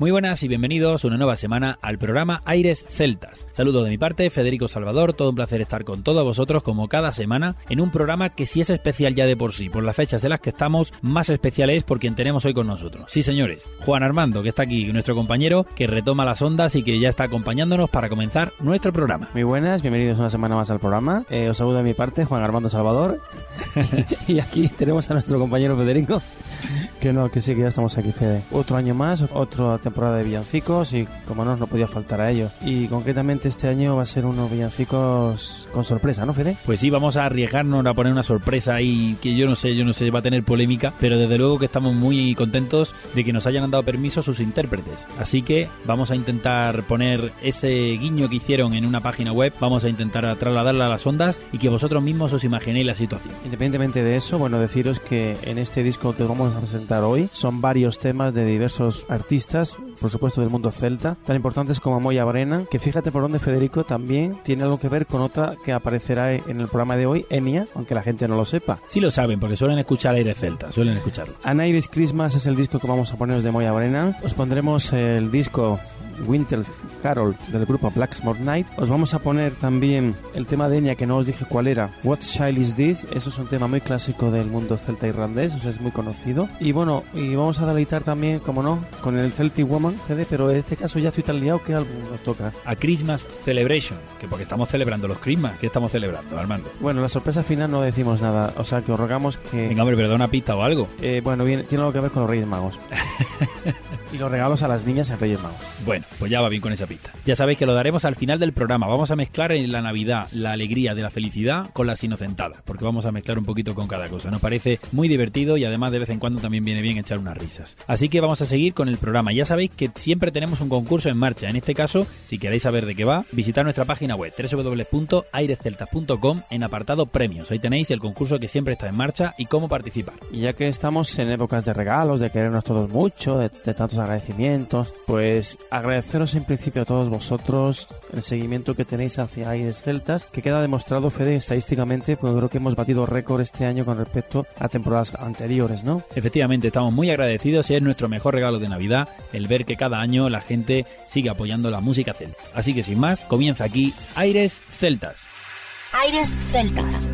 Muy buenas y bienvenidos una nueva semana al programa Aires Celtas. Saludo de mi parte, Federico Salvador, todo un placer estar con todos vosotros como cada semana en un programa que si es especial ya de por sí, por las fechas en las que estamos, más especial es por quien tenemos hoy con nosotros. Sí señores, Juan Armando, que está aquí, nuestro compañero, que retoma las ondas y que ya está acompañándonos para comenzar nuestro programa. Muy buenas, bienvenidos una semana más al programa. Eh, os saludo de mi parte, Juan Armando Salvador. y aquí tenemos a nuestro compañero Federico. Que no, que sí, que ya estamos aquí, Fede. Otro año más, otra temporada de villancicos y como no, no podía faltar a ellos. Y concretamente este año va a ser unos villancicos con sorpresa, ¿no, Fede? Pues sí, vamos a arriesgarnos a poner una sorpresa ahí que yo no sé, yo no sé, va a tener polémica, pero desde luego que estamos muy contentos de que nos hayan dado permiso sus intérpretes. Así que vamos a intentar poner ese guiño que hicieron en una página web, vamos a intentar trasladarla a las ondas y que vosotros mismos os imaginéis la situación. Independientemente de eso, bueno, deciros que en este disco que vamos a presentar hoy son varios temas de diversos artistas, por supuesto del mundo celta, tan importantes como Moya Brena, que fíjate por dónde Federico también tiene algo que ver con otra que aparecerá en el programa de hoy, Enia, aunque la gente no lo sepa. Sí lo saben, porque suelen escuchar aire celta, suelen escucharlo. Anairis Christmas es el disco que vamos a poneros de Moya Brena. Os pondremos el disco Winter Carol del grupo Blacksmore Night. Os vamos a poner también el tema de Enya que no os dije cuál era. What Child Is This? Eso es un tema muy clásico del mundo celta irlandés, o sea, es muy conocido. Y bueno, y vamos a deleitar también, como no, con el Celtic Woman, CD, pero en este caso ya estoy tan liado que álbum nos toca. A Christmas Celebration, que porque estamos celebrando los Christmas, ¿qué estamos celebrando, Armando? Bueno, la sorpresa final no decimos nada, o sea, que os rogamos que... Venga, hombre, pero da una pista o algo. Eh, bueno, bien, tiene algo que ver con los Reyes Magos. y los regalos a las niñas en Reyes Magos. Bueno, pues ya va bien con esa pista. Ya sabéis que lo daremos al final del programa. Vamos a mezclar en la Navidad la alegría de la felicidad con las inocentadas, porque vamos a mezclar un poquito con cada cosa. Nos parece muy divertido y además de vez en cuando también viene bien echar unas risas. Así que vamos a seguir con el programa. Ya sabéis que siempre tenemos un concurso en marcha. En este caso, si queréis saber de qué va, visitad nuestra página web www.airesceltas.com en apartado premios. Ahí tenéis el concurso que siempre está en marcha y cómo participar. Y ya que estamos en épocas de regalos, de querernos todos mucho, de, de tantos agradecimientos, pues agradeceros en principio a todos vosotros el seguimiento que tenéis hacia Aires Celtas, que queda demostrado, Fede, estadísticamente, porque creo que hemos batido récord este año con respecto a temporadas anteriores, ¿no? Efectivamente, estamos muy agradecidos y es nuestro mejor regalo de Navidad el ver que cada año la gente sigue apoyando la música celta. Así que sin más, comienza aquí Aires Celtas. Aires Celtas.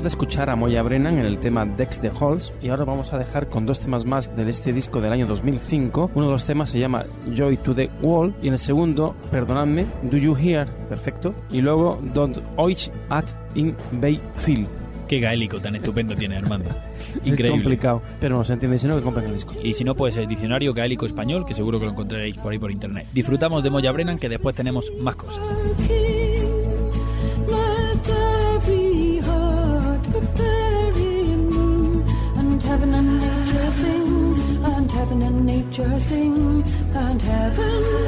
Acabamos de escuchar a Moya Brennan en el tema Dex the Halls y ahora vamos a dejar con dos temas más de este disco del año 2005. Uno de los temas se llama Joy to the Wall y en el segundo, perdonadme, Do You Hear, perfecto, y luego Don't Oich at in Bay Phil. Qué gaélico tan estupendo tiene Armando. Increíble. Es complicado, pero no se entiende si no que compren el disco. Y si no, pues el diccionario gaélico español, que seguro que lo encontraréis por ahí por internet. Disfrutamos de Moya Brennan, que después tenemos más cosas. And heaven.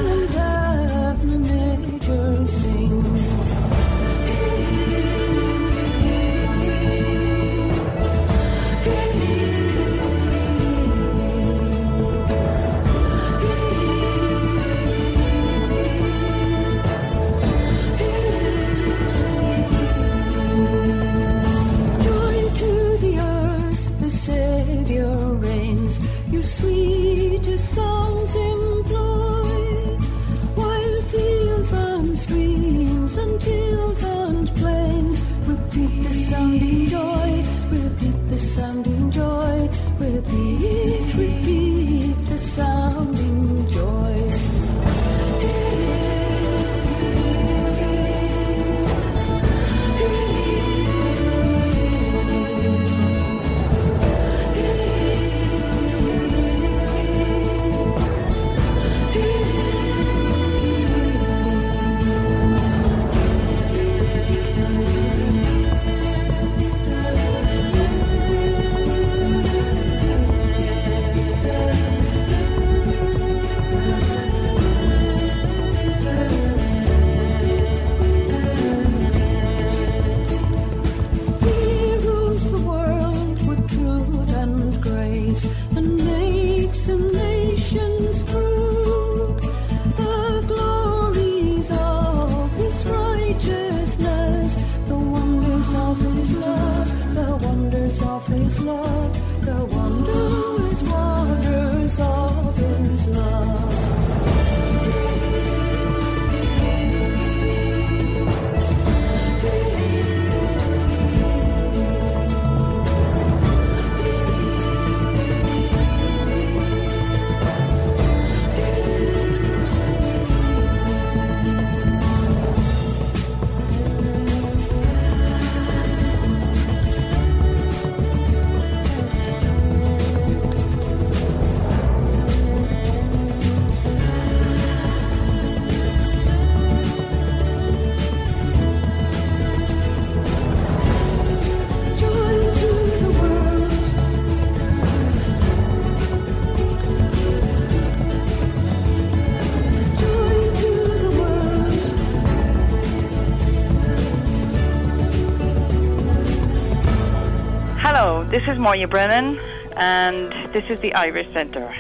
Is Moya Brennan, and this is the Irish Centre.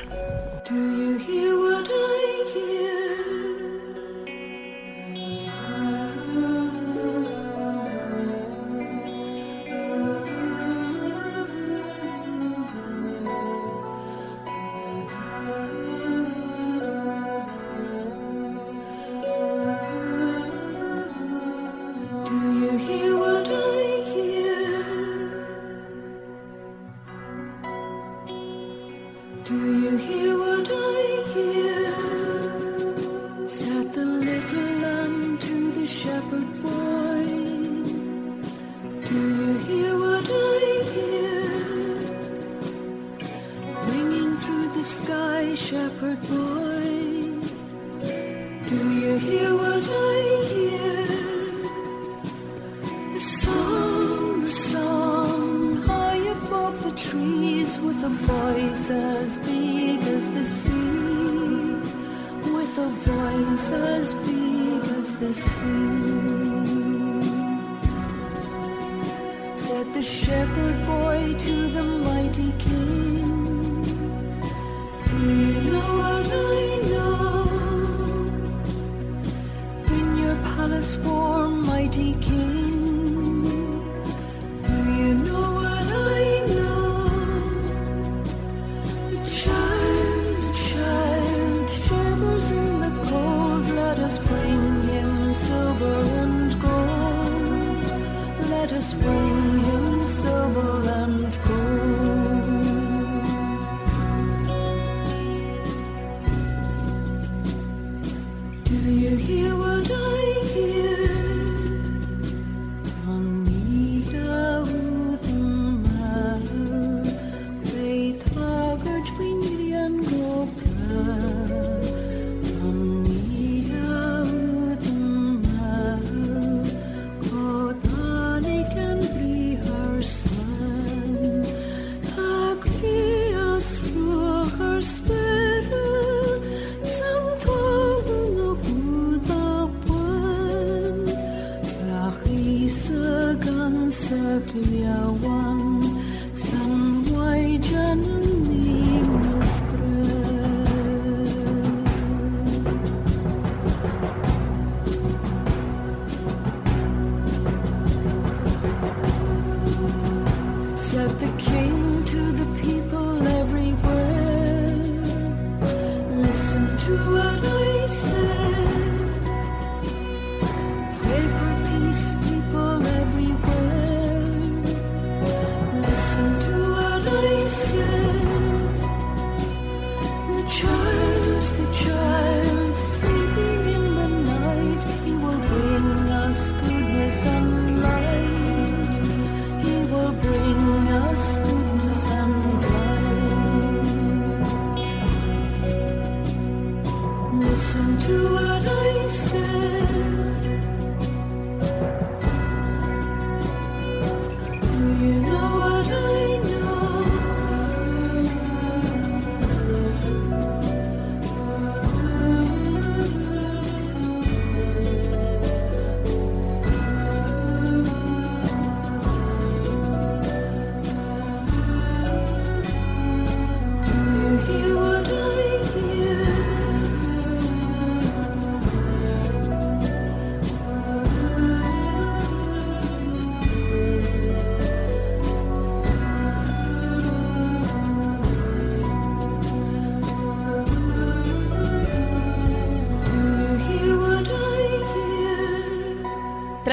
the shepherd boy to the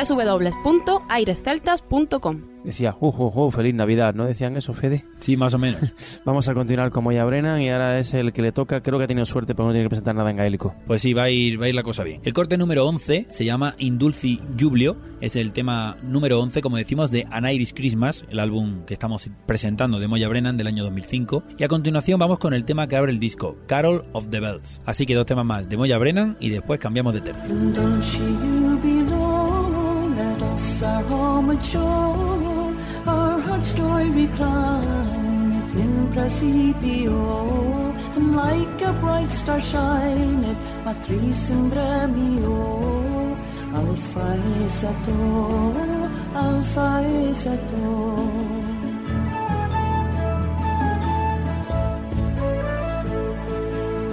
www.airesceltas.com. Decía, uh, uh, uh, feliz Navidad. ¿No decían eso, Fede? Sí, más o menos. Vamos a continuar con Moya Brennan y ahora es el que le toca. Creo que ha tenido suerte porque no tiene que presentar nada en gaélico. Pues sí, va a ir, va a ir la cosa bien. El corte número 11 se llama Indulci Jublio. Es el tema número 11, como decimos, de An Irish Christmas, el álbum que estamos presentando de Moya Brennan del año 2005. Y a continuación vamos con el tema que abre el disco, Carol of the Bells. Así que dos temas más de Moya Brennan y después cambiamos de tercio. us our home and shore, our heart's joy reclined in Presidio, and like a bright star shineth Matris and mio. Alpha is a Alpha is a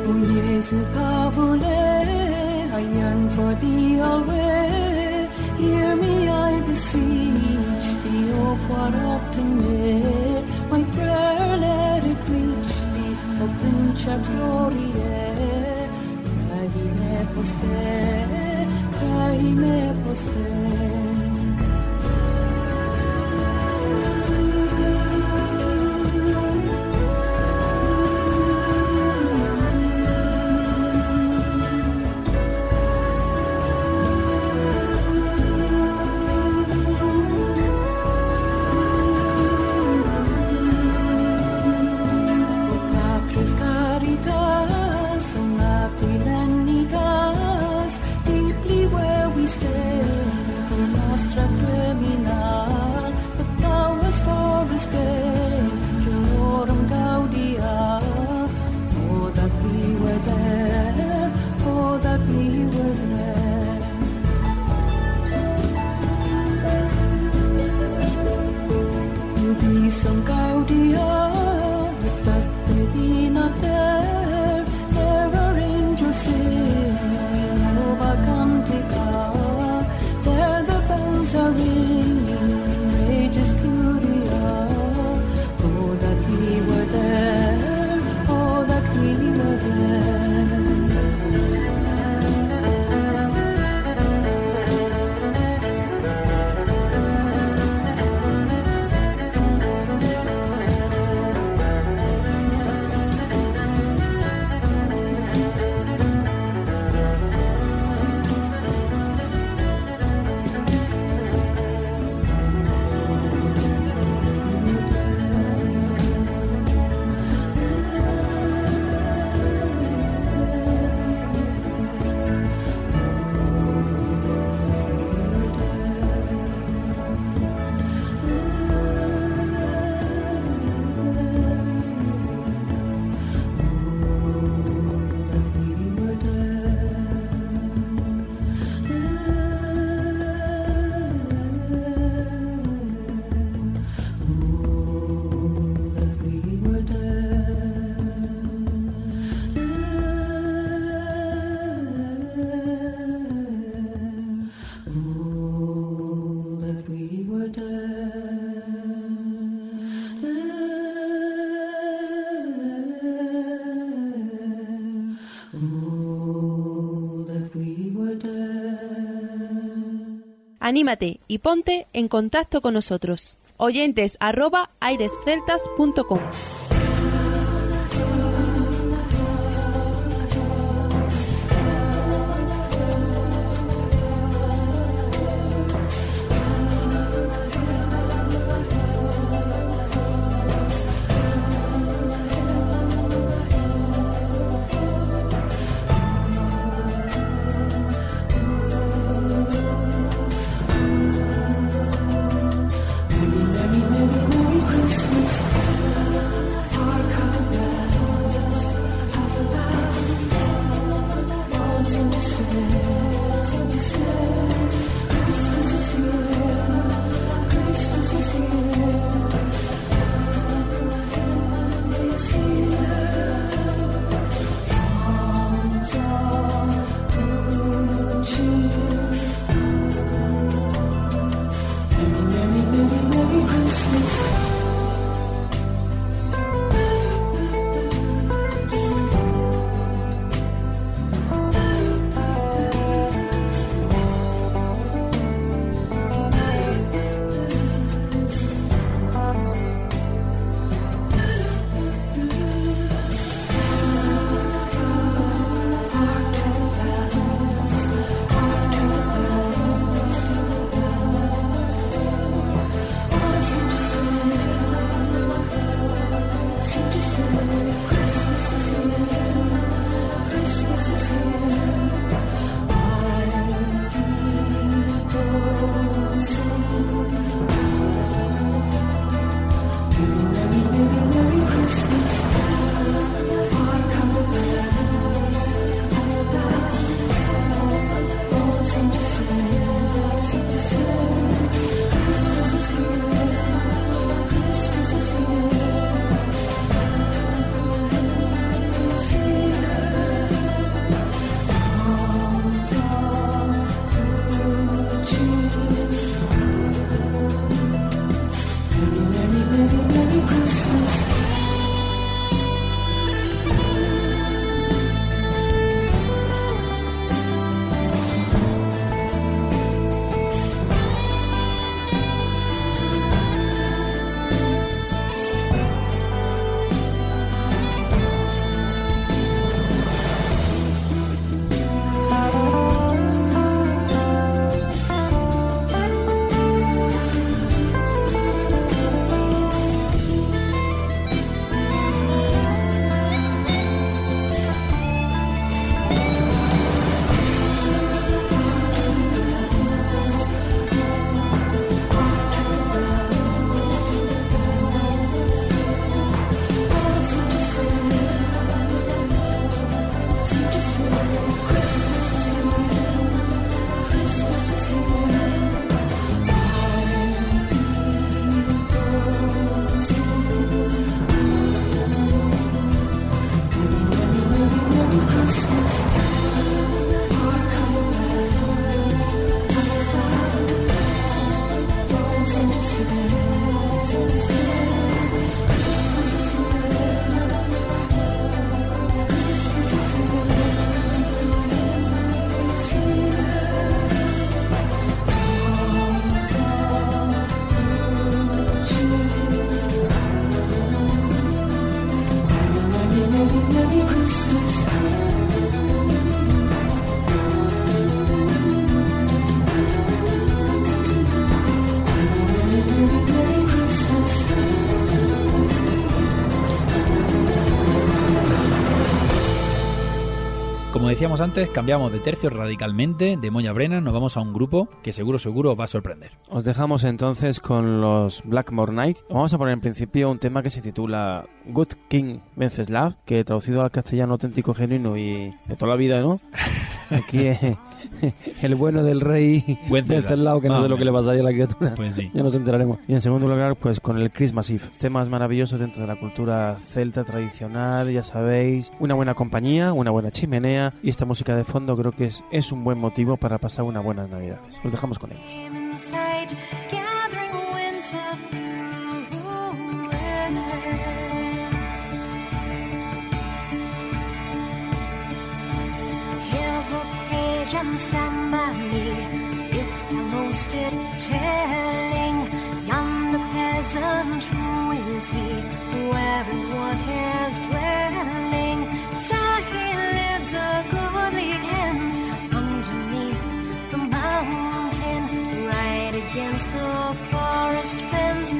O Jesu, Pavule, I yearn for thee always. Hear me, I beseech thee, O quod optim me. My prayer let it reach thee, O Princeps Gloriae. Trahi me poste, trahi me poste. Anímate y ponte en contacto con nosotros. Oyentes arroba airesceltas.com decíamos antes, cambiamos de tercio radicalmente, de Moya Brennan nos vamos a un grupo que seguro, seguro os va a sorprender. Os dejamos entonces con los Blackmore Night. Vamos a poner en principio un tema que se titula Good King Venceslav, que traducido al castellano auténtico, genuino y de toda la vida, ¿no? Aquí el bueno del rey Wenceslao. Venceslao, que no Más sé lo que le menos. pasa ahí a la criatura. Pues sí. Ya nos enteraremos. Y en segundo lugar, pues con el Christmas Eve. Temas maravillosos dentro de la cultura celta tradicional, ya sabéis. Una buena compañía, una buena chimenea. Y esta música de fondo creo que es, es un buen motivo para pasar unas buenas navidades. Os dejamos con ellos. And stand by me if thou knowst it telling. Yonder peasant, who is he? Where and what his dwelling? So he lives a goodly glens underneath the mountain, right against the forest fence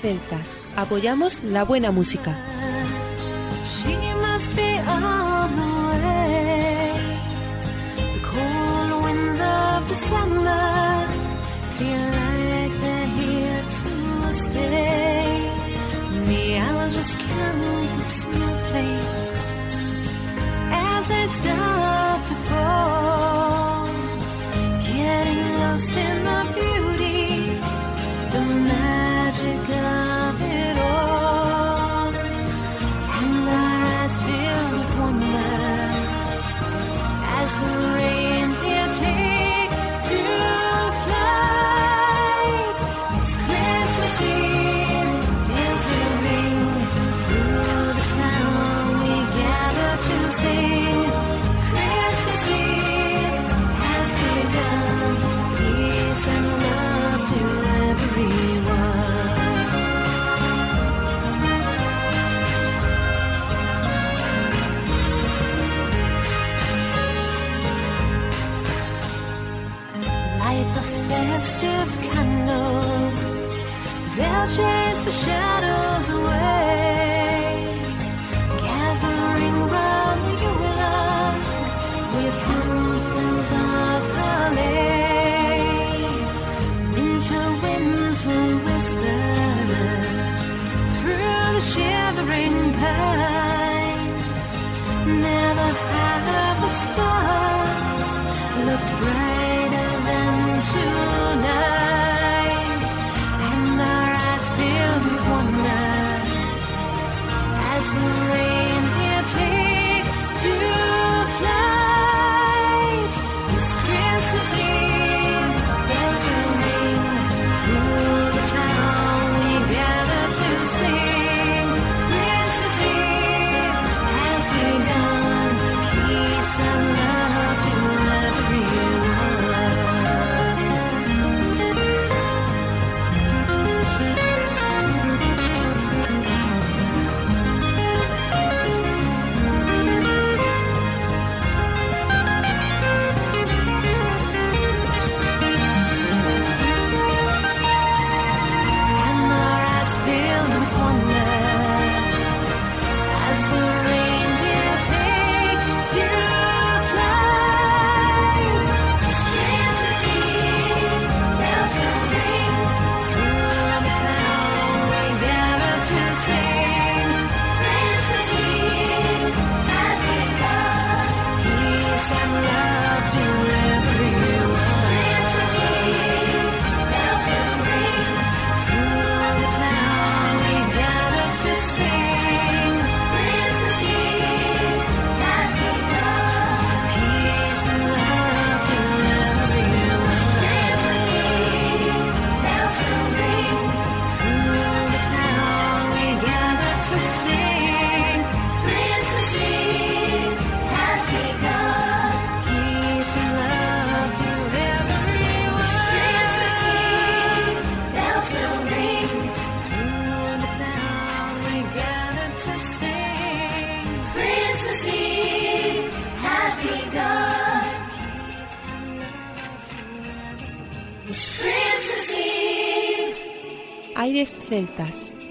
celtas. Apoyamos la buena música.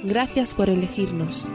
Gracias por elegirnos.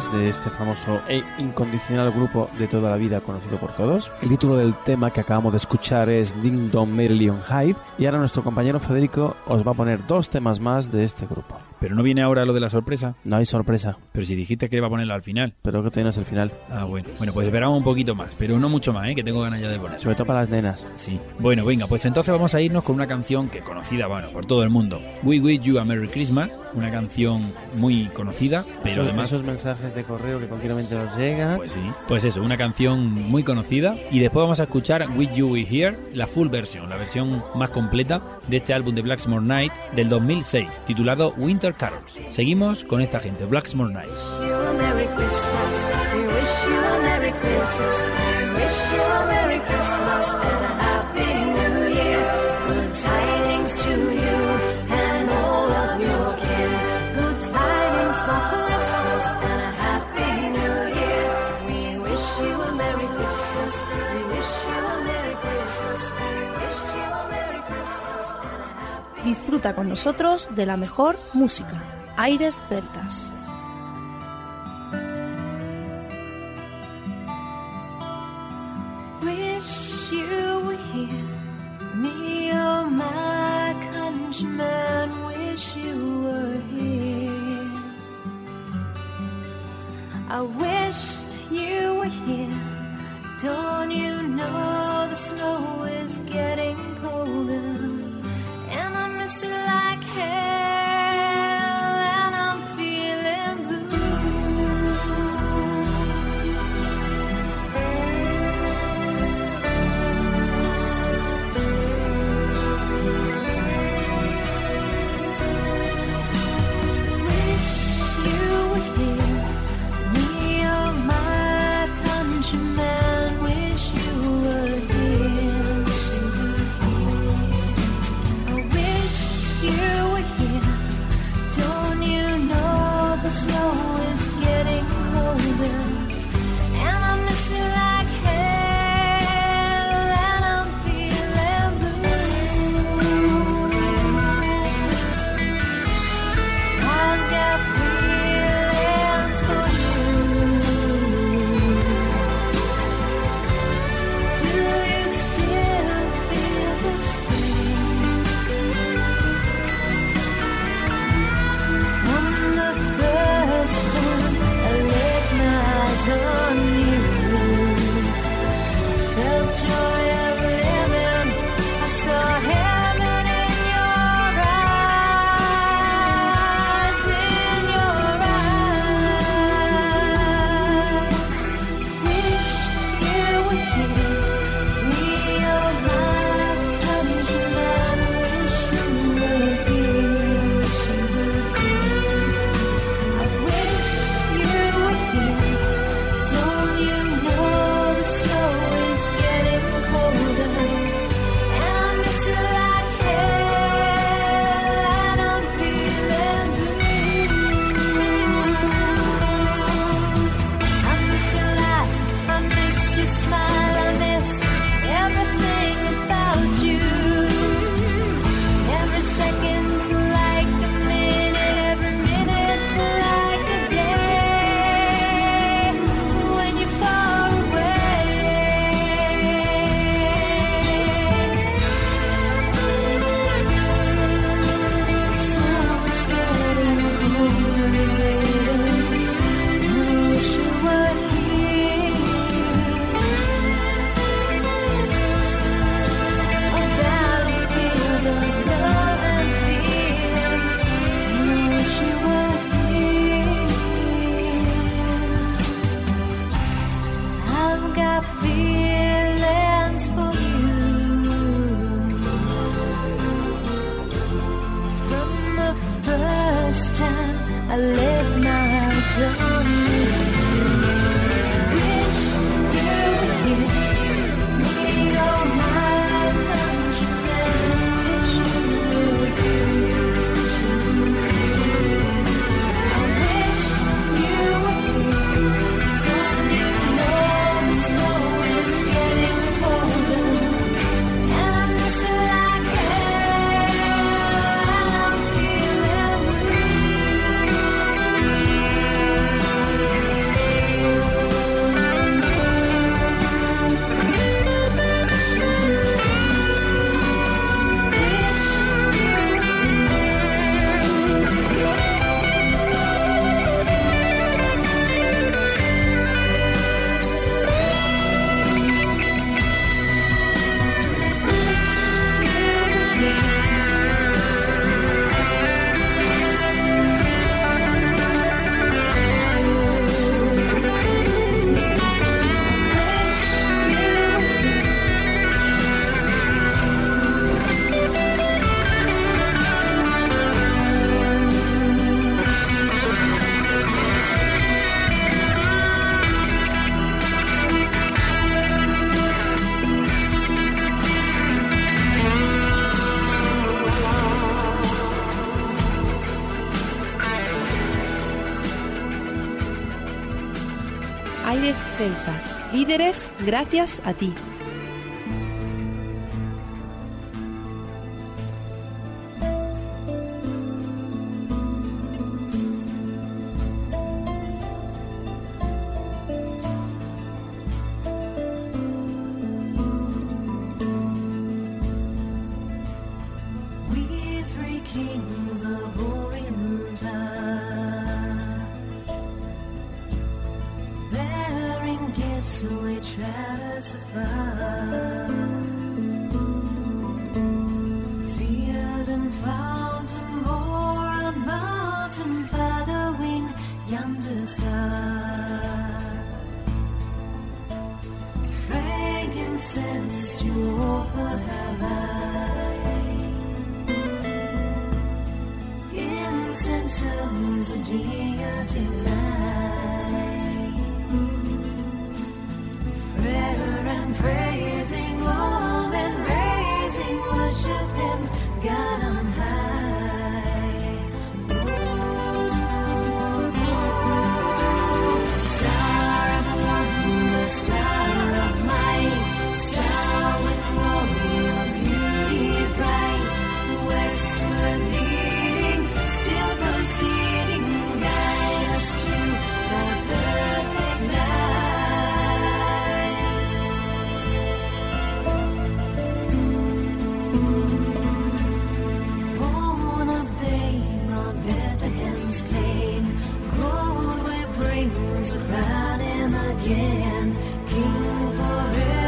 Más de este famoso e incondicional grupo de toda la vida conocido por todos. El título del tema que acabamos de escuchar es Ding Dong Hyde y ahora nuestro compañero Federico os va a poner dos temas más de este grupo. Pero no viene ahora lo de la sorpresa. No hay sorpresa, Pero si dijiste que iba a ponerla al final. pero que tienes el final, Ah, bueno. Bueno, pues esperamos un poquito más, pero no mucho más, ¿eh? Que tengo ganas ya de poner. sobre todo para las nenas. Sí. Bueno, venga, pues entonces vamos a irnos con una canción que conocida, bueno, por todo el mundo. We Wish You a Merry Christmas, una canción muy conocida, pero además... esos mensajes de correo que continuamente nos llegan. Pues sí, pues eso, una canción muy conocida. Y después vamos a escuchar With You We Here, la full version, la versión más completa de este álbum de Blacksmore Night del 2006, titulado Winter Carols. Seguimos con esta gente, Blacksmore Night. you a Merry Christmas. We wish you a Merry Christmas. We wish you a Merry Christmas Con nosotros de la mejor música. Aires Celtas. Aires Celtas, líderes gracias a ti. comes around him again, king forever.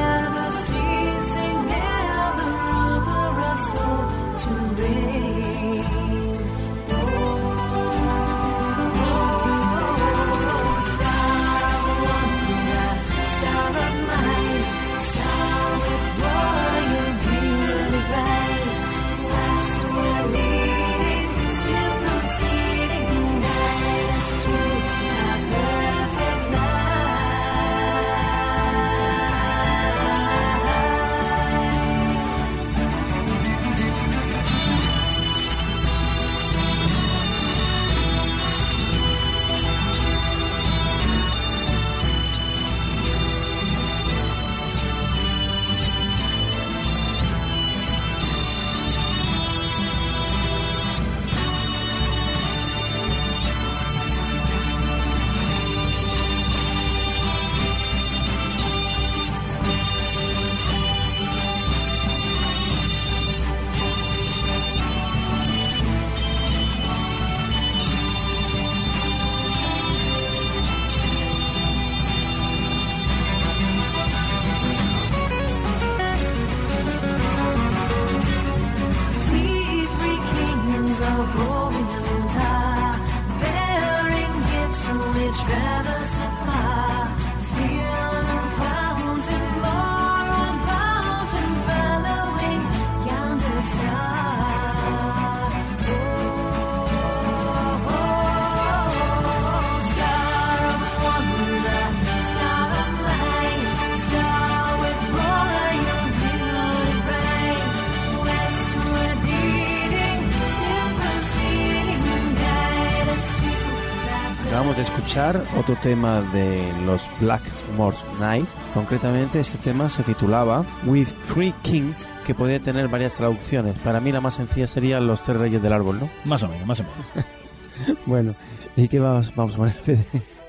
De escuchar otro tema de los Blackmore's Night. Concretamente este tema se titulaba With Three Kings, que podría tener varias traducciones. Para mí la más sencilla sería Los Tres Reyes del Árbol, ¿no? Más o menos, más o menos. Bueno, ¿y qué vamos, vamos a poner?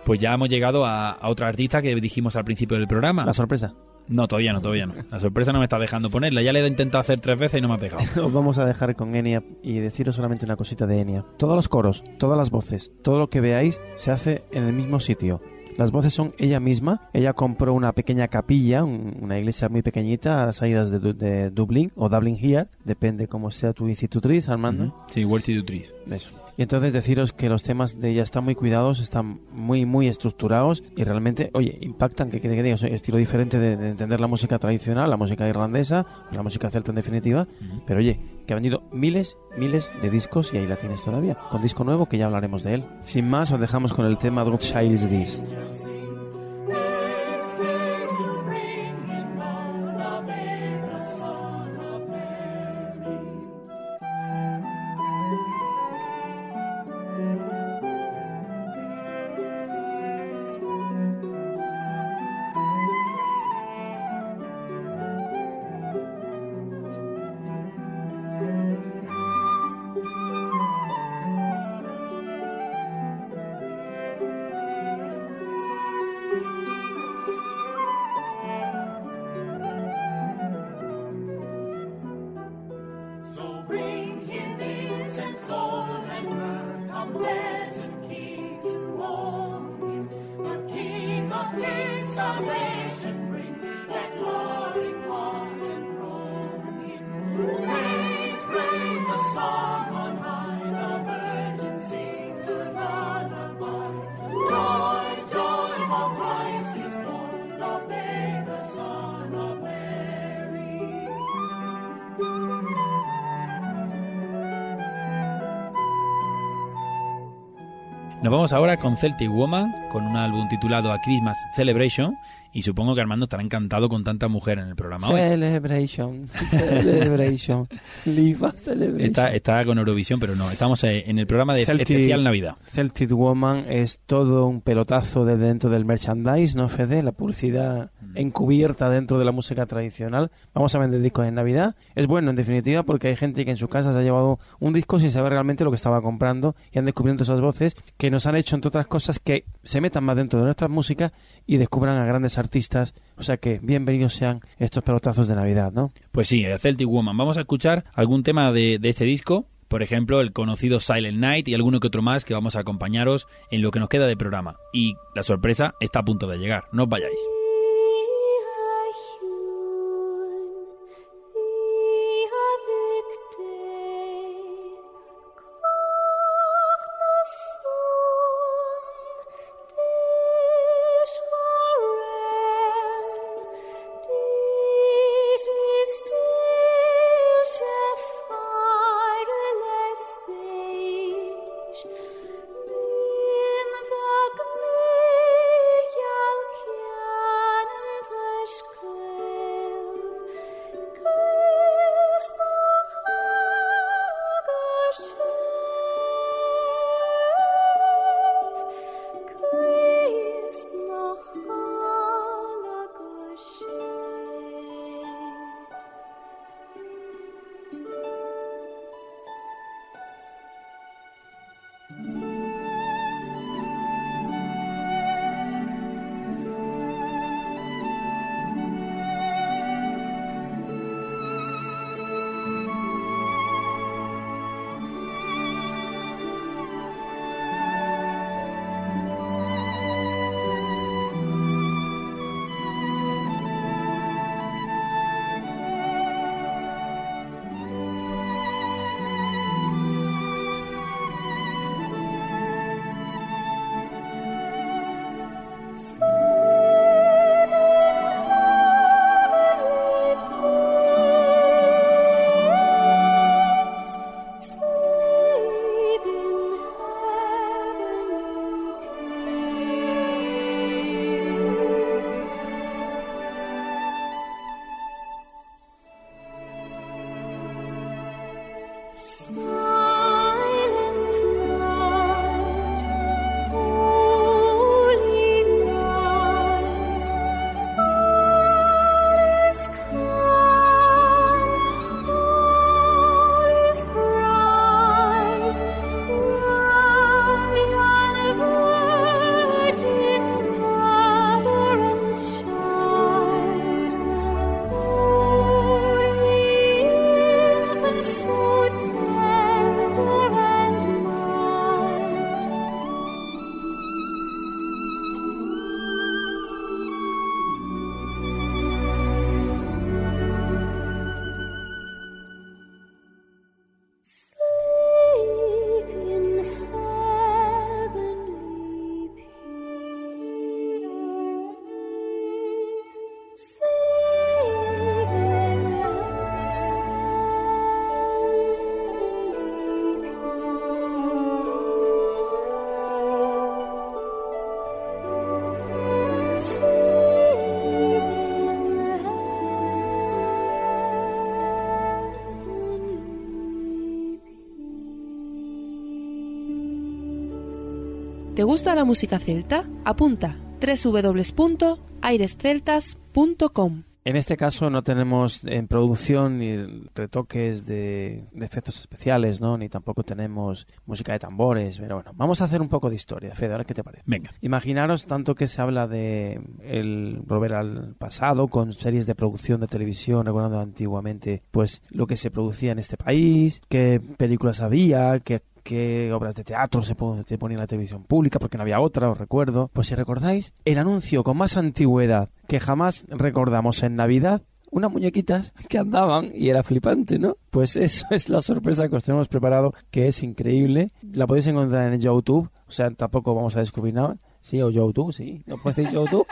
Pues ya hemos llegado a, a otra artista que dijimos al principio del programa. La sorpresa. No, todavía no, todavía no. La sorpresa no me está dejando ponerla. Ya le he intentado hacer tres veces y no me has dejado. Os vamos a dejar con Enya y deciros solamente una cosita de Enya. Todos los coros, todas las voces, todo lo que veáis se hace en el mismo sitio. Las voces son ella misma. Ella compró una pequeña capilla, un- una iglesia muy pequeñita a las salidas de, Du- de Dublín o Dublin Here, depende cómo sea tu institutriz, Armando. Sí, to Trees. Eso. Y entonces deciros que los temas de ella están muy cuidados, están muy, muy estructurados y realmente, oye, impactan, que quiere que un estilo diferente de, de entender la música tradicional, la música irlandesa, la música celta en definitiva, pero oye, que ha vendido miles, miles de discos y ahí la tienes todavía, con disco nuevo que ya hablaremos de él. Sin más, os dejamos con el tema What Child Is This. Vamos ahora con Celtic Woman, con un álbum titulado A Christmas Celebration. Y supongo que Armando estará encantado con tanta mujer en el programa hoy. Celebration, celebration, live celebration. Está, está con Eurovisión, pero no. Estamos eh, en el programa de Celtic- especial Navidad. Celtic Woman es todo un pelotazo de dentro del merchandise, ¿no, Fede? La publicidad encubierta dentro de la música tradicional. Vamos a vender discos en Navidad. Es bueno, en definitiva, porque hay gente que en su casa se ha llevado un disco sin saber realmente lo que estaba comprando y han descubierto esas voces que nos han hecho, entre otras cosas, que se metan más dentro de nuestras músicas y descubran a grandes artistas. O sea que bienvenidos sean estos pelotazos de Navidad, ¿no? Pues sí, el Celtic Woman. Vamos a escuchar algún tema de, de este disco. Por ejemplo, el conocido Silent Night y alguno que otro más que vamos a acompañaros en lo que nos queda de programa. Y la sorpresa está a punto de llegar. No os vayáis. ¿Te gusta la música celta? Apunta www.airesceltas.com. En este caso no tenemos en producción ni retoques de, de efectos especiales, ¿no? Ni tampoco tenemos música de tambores, pero bueno, vamos a hacer un poco de historia, Fede, ahora qué te parece. Venga. Imaginaros tanto que se habla de el volver al pasado con series de producción de televisión, recordando antiguamente pues lo que se producía en este país, qué películas había, qué qué obras de teatro se, se ponían en la televisión pública, porque no había otra, os recuerdo. Pues si recordáis, el anuncio con más antigüedad que jamás recordamos en Navidad, unas muñequitas que andaban y era flipante, ¿no? Pues eso es la sorpresa que os tenemos preparado, que es increíble. La podéis encontrar en YouTube, o sea, tampoco vamos a descubrir nada. Sí, o YouTube, sí. ¿No puedes decir YouTube?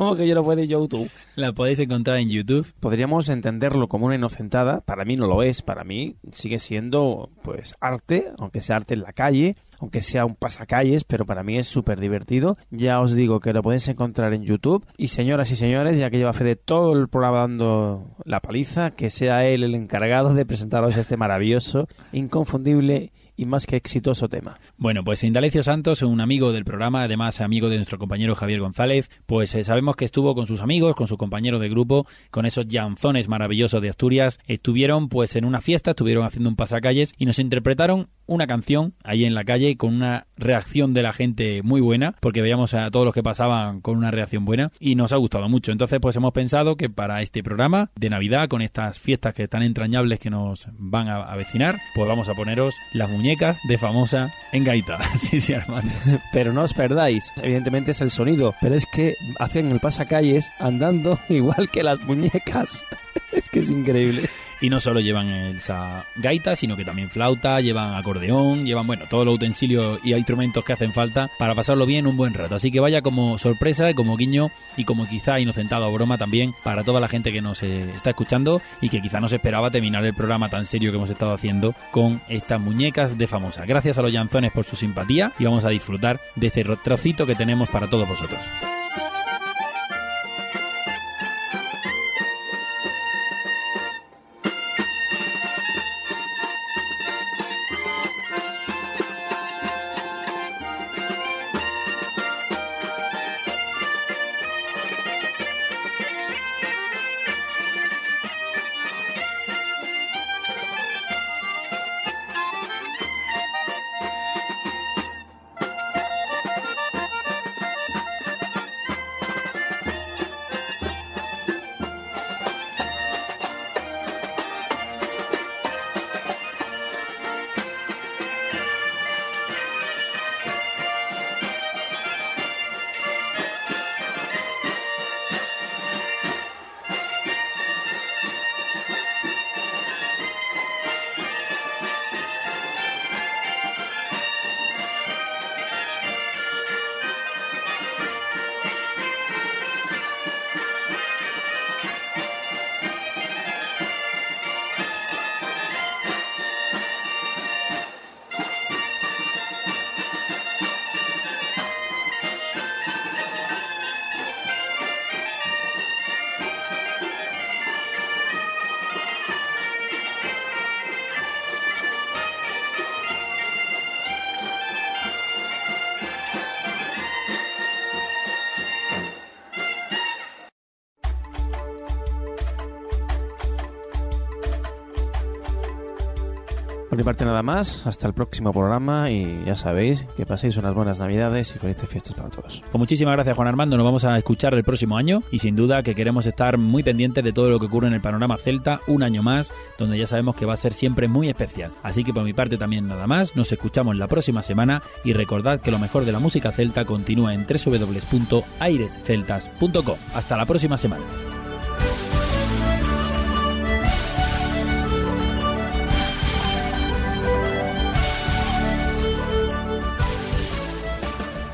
¿Cómo que yo no puedo YouTube? La podéis encontrar en YouTube. podríamos entenderlo como una inocentada. Para mí no lo es. Para mí sigue siendo, pues, arte, aunque sea arte en la calle, aunque sea un pasacalles, pero para mí es súper divertido. Ya os digo que lo podéis encontrar en YouTube. Y señoras y señores, ya que lleva fe de todo el programa dando la paliza, que sea él el encargado de presentaros este maravilloso, inconfundible y más que exitoso tema. Bueno, pues Indalecio Santos, un amigo del programa, además amigo de nuestro compañero Javier González, pues eh, sabemos que estuvo con sus amigos, con su compañero de grupo, con esos llanzones maravillosos de Asturias. Estuvieron pues en una fiesta, estuvieron haciendo un pasacalles y nos interpretaron una canción ahí en la calle con una reacción de la gente muy buena, porque veíamos a todos los que pasaban con una reacción buena y nos ha gustado mucho. Entonces, pues hemos pensado que para este programa de Navidad, con estas fiestas que tan entrañables que nos van a avecinar, pues vamos a poneros las muñecas de famosa en gaita. sí, sí, Armando. Pero no os perdáis, evidentemente es el sonido, pero es que hacen el pasacalles andando igual que las muñecas. es que es increíble. Y no solo llevan esa gaita, sino que también flauta, llevan acordeón, llevan, bueno, todos los utensilios y instrumentos que hacen falta para pasarlo bien un buen rato. Así que vaya como sorpresa, como guiño y como quizá inocentado a broma también para toda la gente que nos eh, está escuchando y que quizá no se esperaba terminar el programa tan serio que hemos estado haciendo con estas muñecas de famosa. Gracias a los llanzones por su simpatía y vamos a disfrutar de este trocito que tenemos para todos vosotros. Mi parte nada más, hasta el próximo programa y ya sabéis que paséis unas buenas navidades y felices fiestas para todos. Pues muchísimas gracias Juan Armando, nos vamos a escuchar el próximo año y sin duda que queremos estar muy pendientes de todo lo que ocurre en el panorama celta un año más, donde ya sabemos que va a ser siempre muy especial. Así que por mi parte también nada más, nos escuchamos la próxima semana y recordad que lo mejor de la música celta continúa en www.airesceltas.com. Hasta la próxima semana.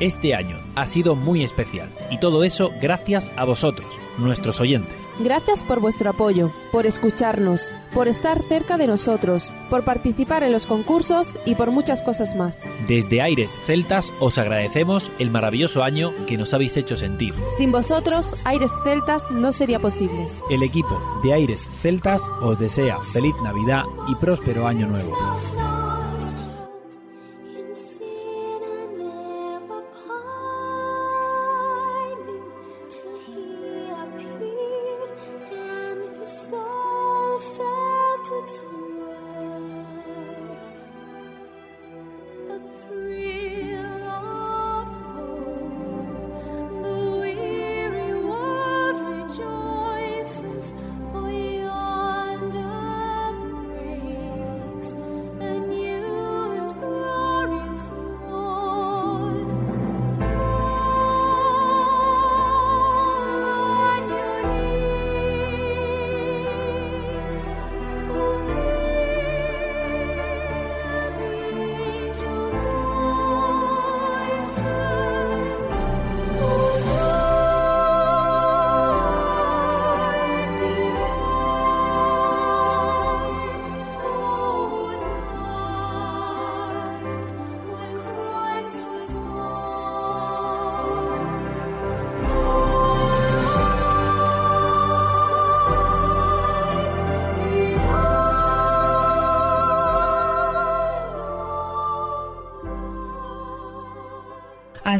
Este año ha sido muy especial y todo eso gracias a vosotros, nuestros oyentes. Gracias por vuestro apoyo, por escucharnos, por estar cerca de nosotros, por participar en los concursos y por muchas cosas más. Desde Aires Celtas os agradecemos el maravilloso año que nos habéis hecho sentir. Sin vosotros, Aires Celtas no sería posible. El equipo de Aires Celtas os desea feliz Navidad y próspero año nuevo.